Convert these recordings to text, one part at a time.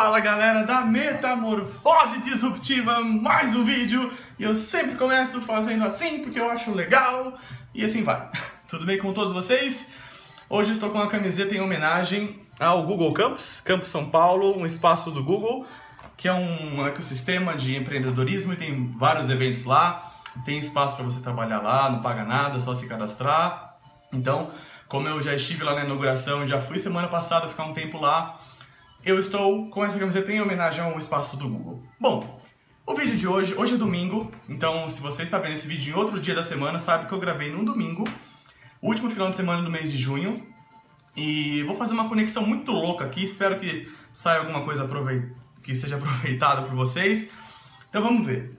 Fala galera da Metamorfose Disruptiva, mais um vídeo e eu sempre começo fazendo assim porque eu acho legal e assim vai. Tudo bem com todos vocês? Hoje estou com uma camiseta em homenagem ao Google Campus, Campus São Paulo, um espaço do Google que é um ecossistema de empreendedorismo e tem vários eventos lá, tem espaço para você trabalhar lá, não paga nada, só se cadastrar. Então, como eu já estive lá na inauguração, já fui semana passada ficar um tempo lá, eu estou com essa camiseta em homenagem ao espaço do Google. Bom, o vídeo de hoje, hoje é domingo, então se você está vendo esse vídeo em outro dia da semana, sabe que eu gravei num domingo, último final de semana do mês de junho, e vou fazer uma conexão muito louca aqui, espero que saia alguma coisa que seja aproveitada por vocês. Então vamos ver.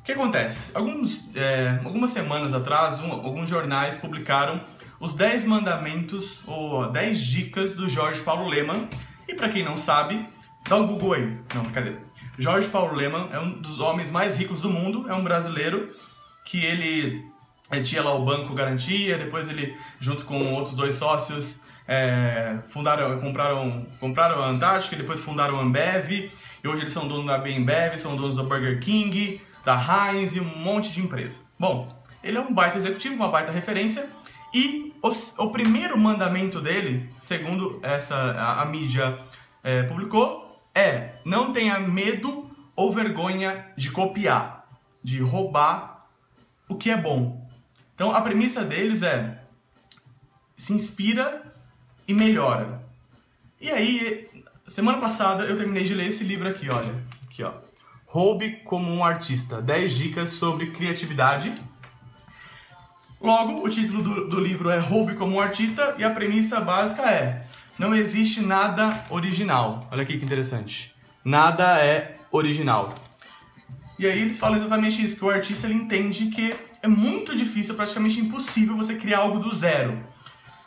O que acontece? Alguns, é, algumas semanas atrás, um, alguns jornais publicaram os 10 mandamentos ou 10 dicas do Jorge Paulo Leman, e para quem não sabe, dá um Google aí. Não, brincadeira. Jorge Paulo Leman é um dos homens mais ricos do mundo, é um brasileiro que ele, ele tinha lá o Banco Garantia, depois ele, junto com outros dois sócios, é, fundaram, compraram, compraram a Antártica, depois fundaram a Ambev, e hoje eles são donos da Bembev, são donos da Burger King, da Heinz e um monte de empresa. Bom, ele é um baita executivo, uma baita referência, e o, o primeiro mandamento dele, segundo essa a, a mídia é, publicou, é não tenha medo ou vergonha de copiar, de roubar o que é bom. Então a premissa deles é se inspira e melhora. E aí, semana passada eu terminei de ler esse livro aqui, olha, aqui ó. Roube como um artista, 10 dicas sobre criatividade Logo, o título do, do livro é Roube como um Artista e a premissa básica é: não existe nada original. Olha aqui que interessante. Nada é original. E aí eles falam exatamente isso, que o artista ele entende que é muito difícil, praticamente impossível você criar algo do zero.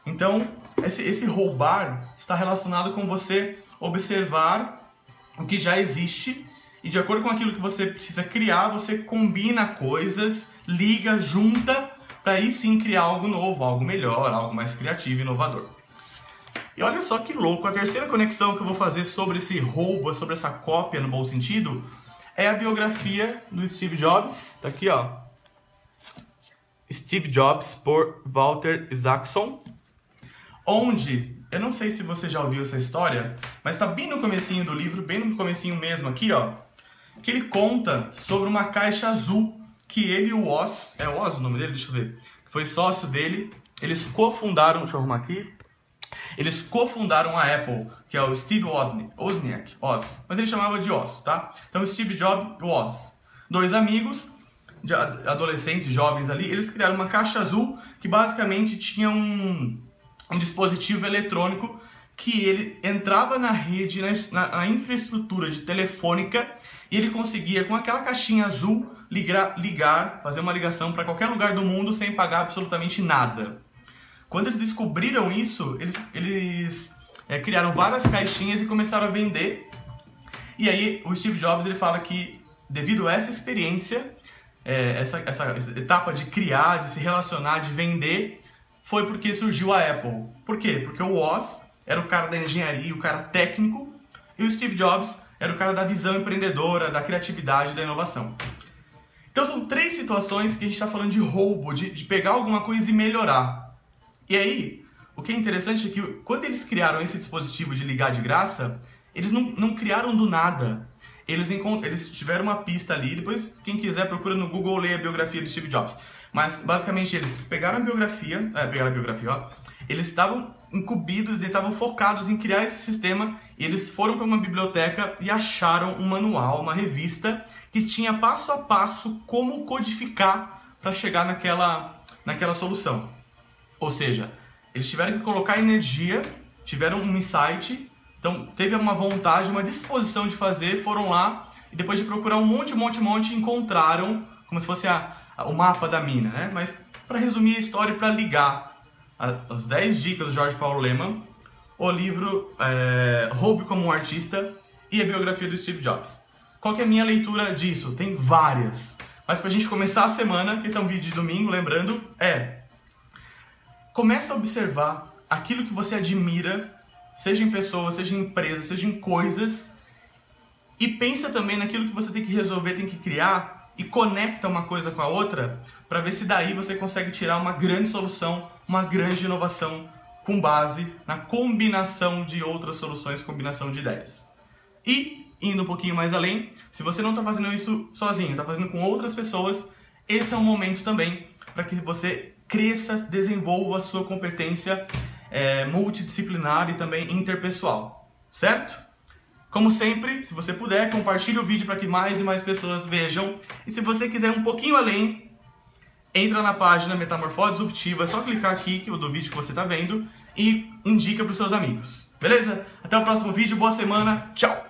Então, esse, esse roubar está relacionado com você observar o que já existe e de acordo com aquilo que você precisa criar, você combina coisas, liga, junta para aí sim criar algo novo, algo melhor, algo mais criativo e inovador. E olha só que louco, a terceira conexão que eu vou fazer sobre esse roubo, sobre essa cópia no bom sentido, é a biografia do Steve Jobs, tá aqui ó. Steve Jobs por Walter Isaacson, onde, eu não sei se você já ouviu essa história, mas está bem no comecinho do livro, bem no comecinho mesmo aqui, ó, que ele conta sobre uma caixa azul que ele e o Oz, é Oz o nome dele? Deixa eu ver. Foi sócio dele. Eles cofundaram, deixa eu arrumar aqui. Eles cofundaram a Apple, que é o Steve Wozniak, Oz, mas ele chamava de Oz, tá? Então Steve Jobs e Oz, dois amigos, adolescentes, jovens ali, eles criaram uma caixa azul que basicamente tinha um, um dispositivo eletrônico que ele entrava na rede, na, na infraestrutura de telefônica e ele conseguia com aquela caixinha azul ligar, ligar fazer uma ligação para qualquer lugar do mundo sem pagar absolutamente nada. Quando eles descobriram isso, eles, eles é, criaram várias caixinhas e começaram a vender. E aí o Steve Jobs ele fala que devido a essa experiência, é, essa, essa etapa de criar, de se relacionar, de vender, foi porque surgiu a Apple. Por quê? Porque o Oz era o cara da engenharia, o cara técnico, e o Steve Jobs era o cara da visão empreendedora, da criatividade, da inovação. Então são três situações que a gente está falando de roubo, de, de pegar alguma coisa e melhorar. E aí, o que é interessante é que quando eles criaram esse dispositivo de ligar de graça, eles não, não criaram do nada. Eles, eles tiveram uma pista ali, depois quem quiser procura no Google ler a biografia de Steve Jobs. Mas basicamente eles pegaram a biografia, é, pegaram a biografia, ó, eles estavam incumbidos, eles estavam focados em criar esse sistema e eles foram para uma biblioteca e acharam um manual, uma revista que tinha passo a passo como codificar para chegar naquela, naquela solução. Ou seja, eles tiveram que colocar energia, tiveram um insight, então teve uma vontade, uma disposição de fazer, foram lá e depois de procurar um monte, um monte, um monte, encontraram como se fosse a, a, o mapa da mina, né? Mas para resumir a história e para ligar as 10 dicas do Jorge Paulo Leman, o livro é, Roube como um Artista e a biografia do Steve Jobs. Qual que é a minha leitura disso? Tem várias. Mas pra gente começar a semana, que esse é um vídeo de domingo, lembrando, é... Começa a observar aquilo que você admira, seja em pessoas, seja em empresas, seja em coisas, E pensa também naquilo que você tem que resolver, tem que criar e conecta uma coisa com a outra para ver se daí você consegue tirar uma grande solução, uma grande inovação com base na combinação de outras soluções, combinação de ideias. E indo um pouquinho mais além, se você não está fazendo isso sozinho, está fazendo com outras pessoas, esse é um momento também para que você cresça, desenvolva a sua competência é, multidisciplinar e também interpessoal, certo? Como sempre, se você puder, compartilhe o vídeo para que mais e mais pessoas vejam. E se você quiser um pouquinho além, entra na página Metamorfose Disruptiva, é só clicar aqui do vídeo que você está vendo e indica para os seus amigos. Beleza? Até o próximo vídeo, boa semana, tchau!